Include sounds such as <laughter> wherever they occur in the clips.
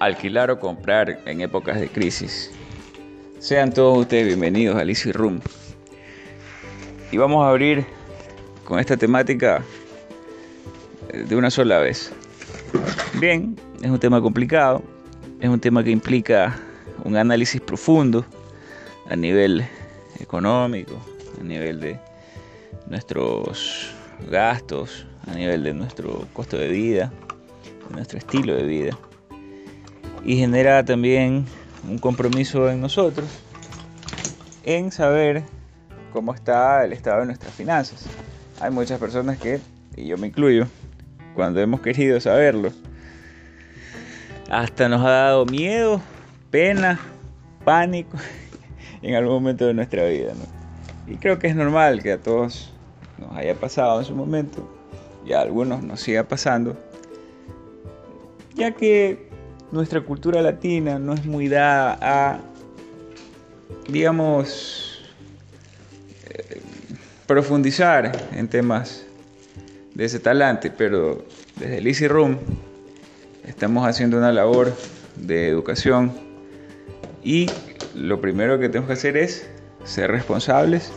alquilar o comprar en épocas de crisis. Sean todos ustedes bienvenidos a Easy Room. Y vamos a abrir con esta temática eh, de una sola vez. Bien, es un tema complicado, es un tema que implica un análisis profundo a nivel económico, a nivel de nuestros gastos, a nivel de nuestro costo de vida, de nuestro estilo de vida. Y genera también un compromiso en nosotros en saber cómo está el estado de nuestras finanzas. Hay muchas personas que, y yo me incluyo, cuando hemos querido saberlo, hasta nos ha dado miedo, pena, pánico <laughs> en algún momento de nuestra vida. Y creo que es normal que a todos nos haya pasado en su momento y a algunos nos siga pasando, ya que nuestra cultura latina no es muy dada a, digamos, eh, profundizar en temas de ese talante, pero desde el Easy Room estamos haciendo una labor de educación y lo primero que tenemos que hacer es ser responsables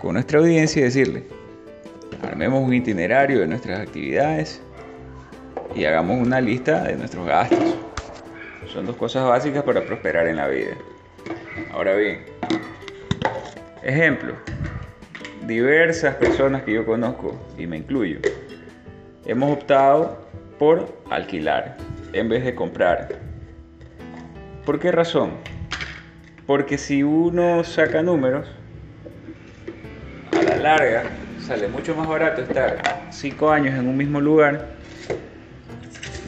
con nuestra audiencia y decirle, armemos un itinerario de nuestras actividades y hagamos una lista de nuestros gastos. Son dos cosas básicas para prosperar en la vida. Ahora bien, ejemplo, diversas personas que yo conozco, y me incluyo, hemos optado por alquilar en vez de comprar. ¿Por qué razón? Porque si uno saca números, a la larga sale mucho más barato estar 5 años en un mismo lugar,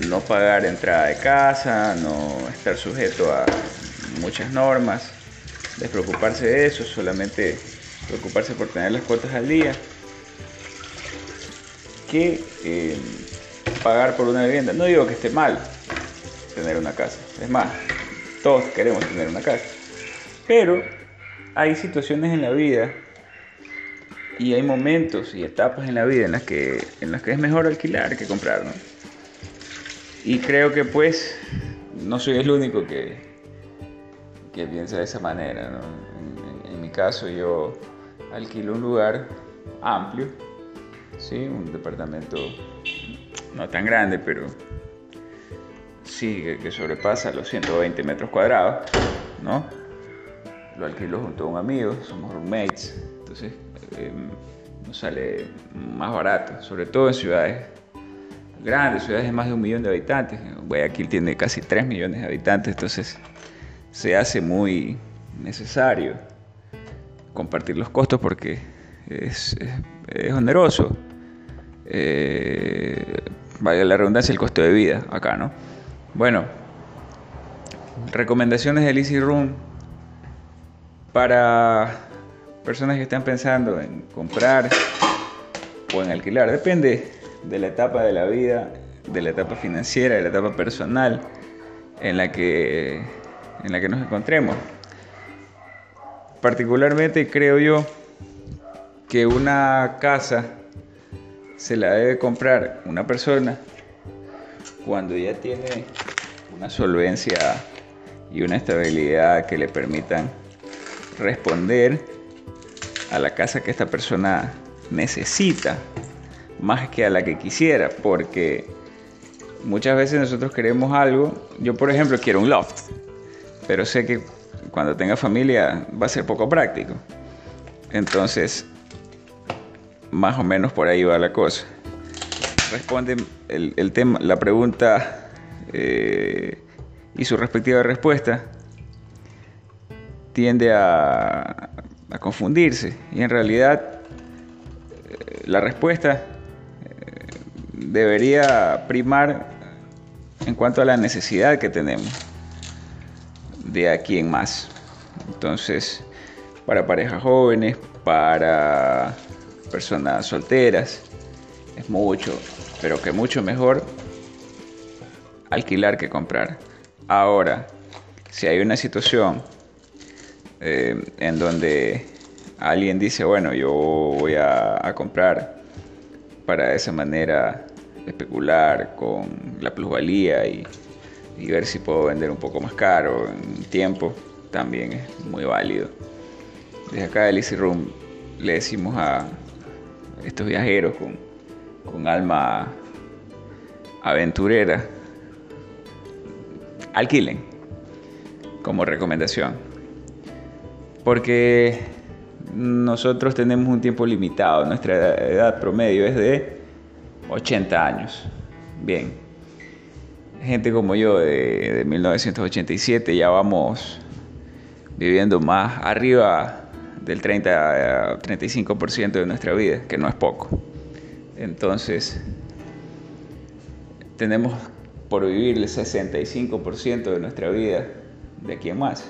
no pagar entrada de casa, no estar sujeto a muchas normas, despreocuparse de eso, solamente preocuparse por tener las cuotas al día, que eh, pagar por una vivienda. No digo que esté mal tener una casa, es más, todos queremos tener una casa, pero hay situaciones en la vida y hay momentos y etapas en la vida en las que, en las que es mejor alquilar que comprar, ¿no? Y creo que pues no soy el único que, que piensa de esa manera, ¿no? en, mi caso yo alquilo un lugar amplio, ¿sí? un departamento no tan grande, pero sí que, que sobrepasa los 120 metros cuadrados, ¿no? Lo alquilo junto a un amigo, somos roommates, entonces eh, nos sale más barato, sobre todo en ciudades grandes, ciudades de más de un millón de habitantes. Guayaquil tiene casi 3 millones de habitantes, entonces se hace muy necesario compartir los costos porque es, oneroso. Eh, vaya la redundancia, el costo de vida acá, ¿no? Bueno, recomendaciones del Easy Room para personas que están pensando en comprar o en alquilar. Depende de la etapa de la vida, de la etapa financiera, de la etapa personal en la que, en la que nos encontremos. Particularmente creo yo que una casa se la debe comprar una persona cuando ya tiene una solvencia y una estabilidad que le permitan responder a la casa que esta persona necesita más que a la que quisiera, porque muchas veces nosotros queremos algo, yo por ejemplo quiero un loft, pero sé que cuando tenga familia va a ser poco práctico. Entonces, más o menos por ahí va la cosa. Responde el, el tema, la pregunta eh, y su respectiva respuesta tiende a, a confundirse. Y en realidad eh, la respuesta debería primar en cuanto a la necesidad que tenemos de aquí en más. Entonces, para parejas jóvenes, para personas solteras, es mucho, pero que mucho mejor alquilar que comprar. Ahora, si hay una situación eh, en donde alguien dice, bueno, yo voy a, a, comprar para de esa manera especular con la plusvalía y ver si puedo vender un poco más caro en tiempo también es muy válido. Desde acá del Easy Room le decimos a estos viajeros con, con alma aventurera, alquilen como recomendación. Porque nosotros tenemos un tiempo limitado, nuestra edad promedio es de 80 años. Bien, gente como yo de, de 1987 ya vamos viviendo más arriba del 30 35% de nuestra vida, que no es poco. Entonces, tenemos por vivir el 65% de nuestra vida de aquí más.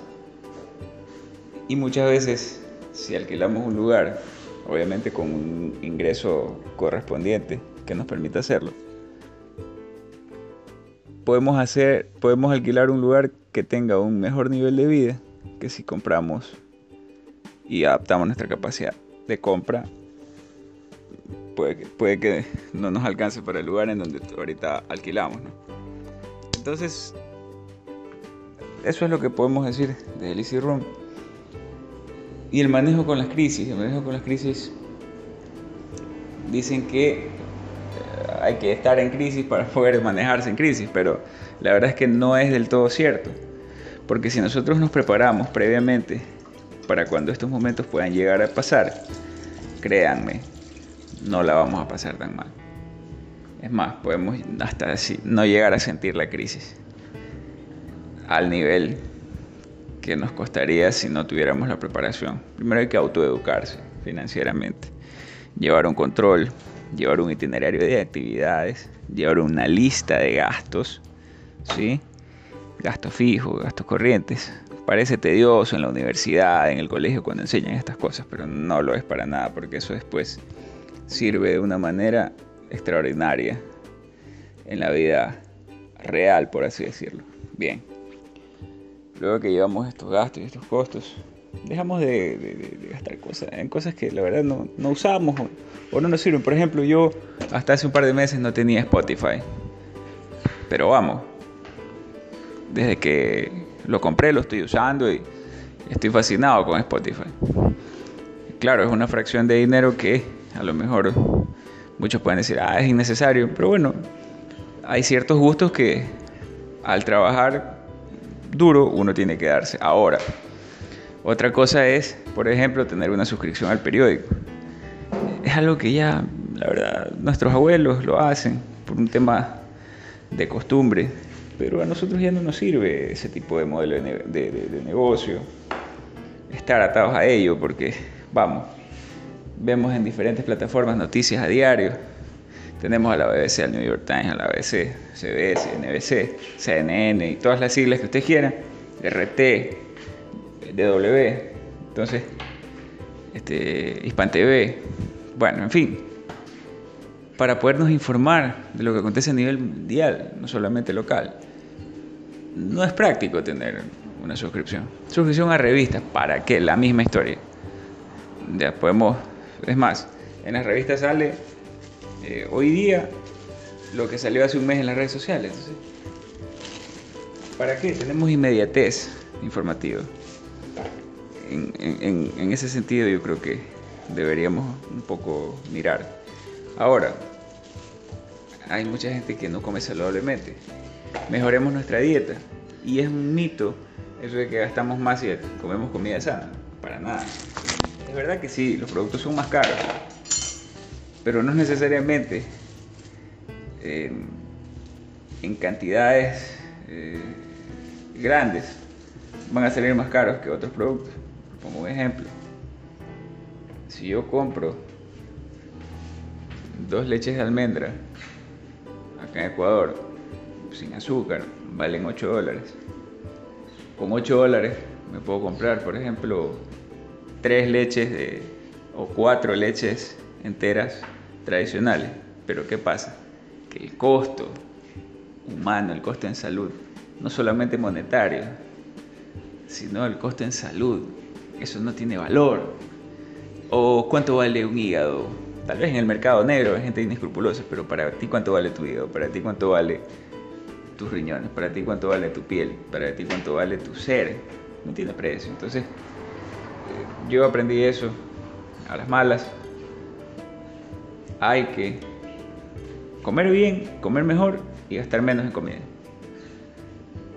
Y muchas veces, si alquilamos un lugar, obviamente con un ingreso correspondiente que nos permita hacerlo, podemos hacer, podemos alquilar un lugar que tenga un mejor nivel de vida que si compramos y adaptamos nuestra capacidad de compra, puede que, puede que no nos alcance para el lugar en donde ahorita alquilamos. Entonces, eso es lo que podemos decir de Easy Room. Y el manejo con las crisis. El manejo con las crisis dicen que hay que estar en crisis para <laughs> poder manejarse en crisis, pero la verdad es que no es del todo cierto. Porque si nosotros nos preparamos previamente para cuando estos momentos puedan llegar a pasar, créanme, no la vamos a pasar tan mal. Es más, podemos hasta no llegar a sentir la crisis al nivel que nos costaría si no tuviéramos la preparación. Primero hay que autoeducarse financieramente, llevar un control, llevar un itinerario de actividades, llevar una lista de gastos, ¿sí? gastos fijos, gastos corrientes. Parece tedioso en la universidad, en el colegio cuando enseñan estas cosas, pero no lo es para nada porque eso después sirve de una manera extraordinaria en la vida real, por así decirlo. Bien, luego que llevamos estos gastos y estos costos, dejamos de, gastar cosas en cosas que la verdad no, no usamos o no nos sirven. Por ejemplo, yo hasta hace un par de meses no tenía Spotify, pero vamos, desde que lo compré lo estoy usando y estoy fascinado con Spotify. Claro, es una fracción de dinero que a lo mejor muchos pueden decir, ah, es innecesario, pero bueno, hay ciertos gustos que al trabajar duro uno tiene que darse. Ahora, otra cosa es, por ejemplo, tener una suscripción al periódico. Es algo que ya, la verdad, nuestros abuelos lo hacen por un tema de costumbre pero a nosotros ya no nos sirve ese tipo de modelo de, negocio, estar atados a ello, porque vamos, vemos en diferentes plataformas noticias a diario. Tenemos a la BBC, al New York Times, a la ABC, CBS, NBC, CNN y todas las siglas que ustedes quieran, RT, DW, entonces, este, Hispan TV, bueno, en fin, para podernos informar de lo que acontece a nivel mundial, no solamente local no es práctico tener una suscripción. Suscripción a revistas, ¿para qué? La misma historia. Ya podemos, es más, en las revistas sale eh, hoy día lo que salió hace un mes en las redes sociales. ¿Para qué? Tenemos inmediatez informativa. En, ese sentido yo creo que deberíamos un poco mirar. Ahora, hay mucha gente que no come saludablemente mejoremos nuestra dieta. Y es un mito eso de que gastamos más y comemos comida sana. Para nada. Es verdad que sí, los productos son más caros. Pero no necesariamente eh, en cantidades eh, grandes van a salir más caros que otros productos. Como un ejemplo. Si yo compro dos leches de almendra acá en Ecuador sin azúcar, valen 8 dólares. Con 8 dólares me puedo comprar, por ejemplo, 3 leches de, o 4 leches enteras tradicionales. Pero ¿qué pasa? Que el costo humano, el costo en salud, no solamente monetario, sino el costo en salud, eso no tiene valor. ¿O cuánto vale un hígado? Tal vez en el mercado negro hay gente inescrupulosa, pero para ti cuánto vale tu hígado, para ti cuánto vale tus riñones, para ti cuánto vale tu piel, para ti cuánto vale tu ser. No tiene precio. Entonces, eh, yo aprendí eso a las malas. Hay que comer bien, comer mejor y gastar menos en comida.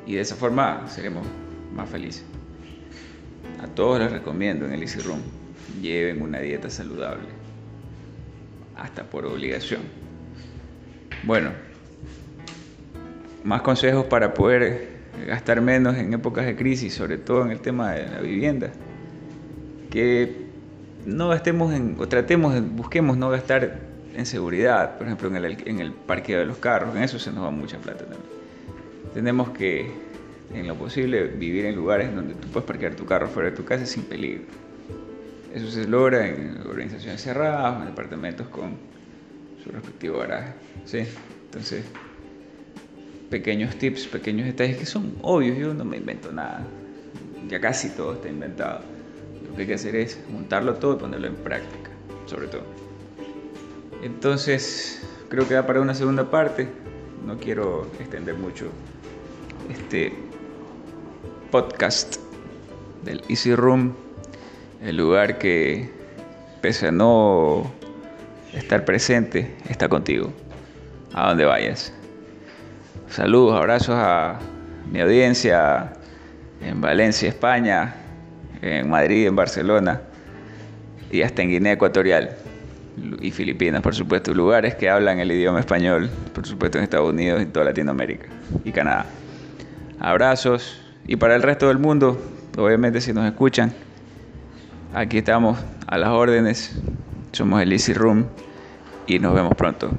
Y de esa forma seremos más felices. Todos les recomiendo en el Easy Room, lleven una dieta saludable, hasta por obligación. Bueno, más consejos para poder gastar menos en épocas de crisis, sobre todo en el tema de la vivienda. Que no gastemos en, o tratemos, busquemos no gastar en seguridad, por ejemplo en el, en el parqueo de los carros, en eso se nos va mucha plata también. Tenemos que, en lo posible, vivir en lugares donde tú puedes parquear tu carro fuera de tu casa sin peligro. Eso se logra en organizaciones cerradas, en departamentos con su respectivo garaje. ¿sí? Entonces, pequeños tips, pequeños detalles que son obvios, yo no me invento nada. Ya casi todo está inventado. Lo que hay que hacer es montarlo todo y ponerlo en práctica, sobre todo. Entonces, creo que va para una segunda parte. No quiero extender mucho este podcast del Easy Room, el lugar que, pese a no estar presente, está contigo, a donde vayas. Saludos, abrazos a mi audiencia en Valencia, España, en Madrid, en Barcelona y hasta en Guinea Ecuatorial y Filipinas, por supuesto, lugares que hablan el idioma español, por supuesto en Estados Unidos y toda Latinoamérica y Canadá. Abrazos y para el resto del mundo, obviamente si nos escuchan, aquí estamos a las órdenes, somos el Easy Room y nos vemos pronto.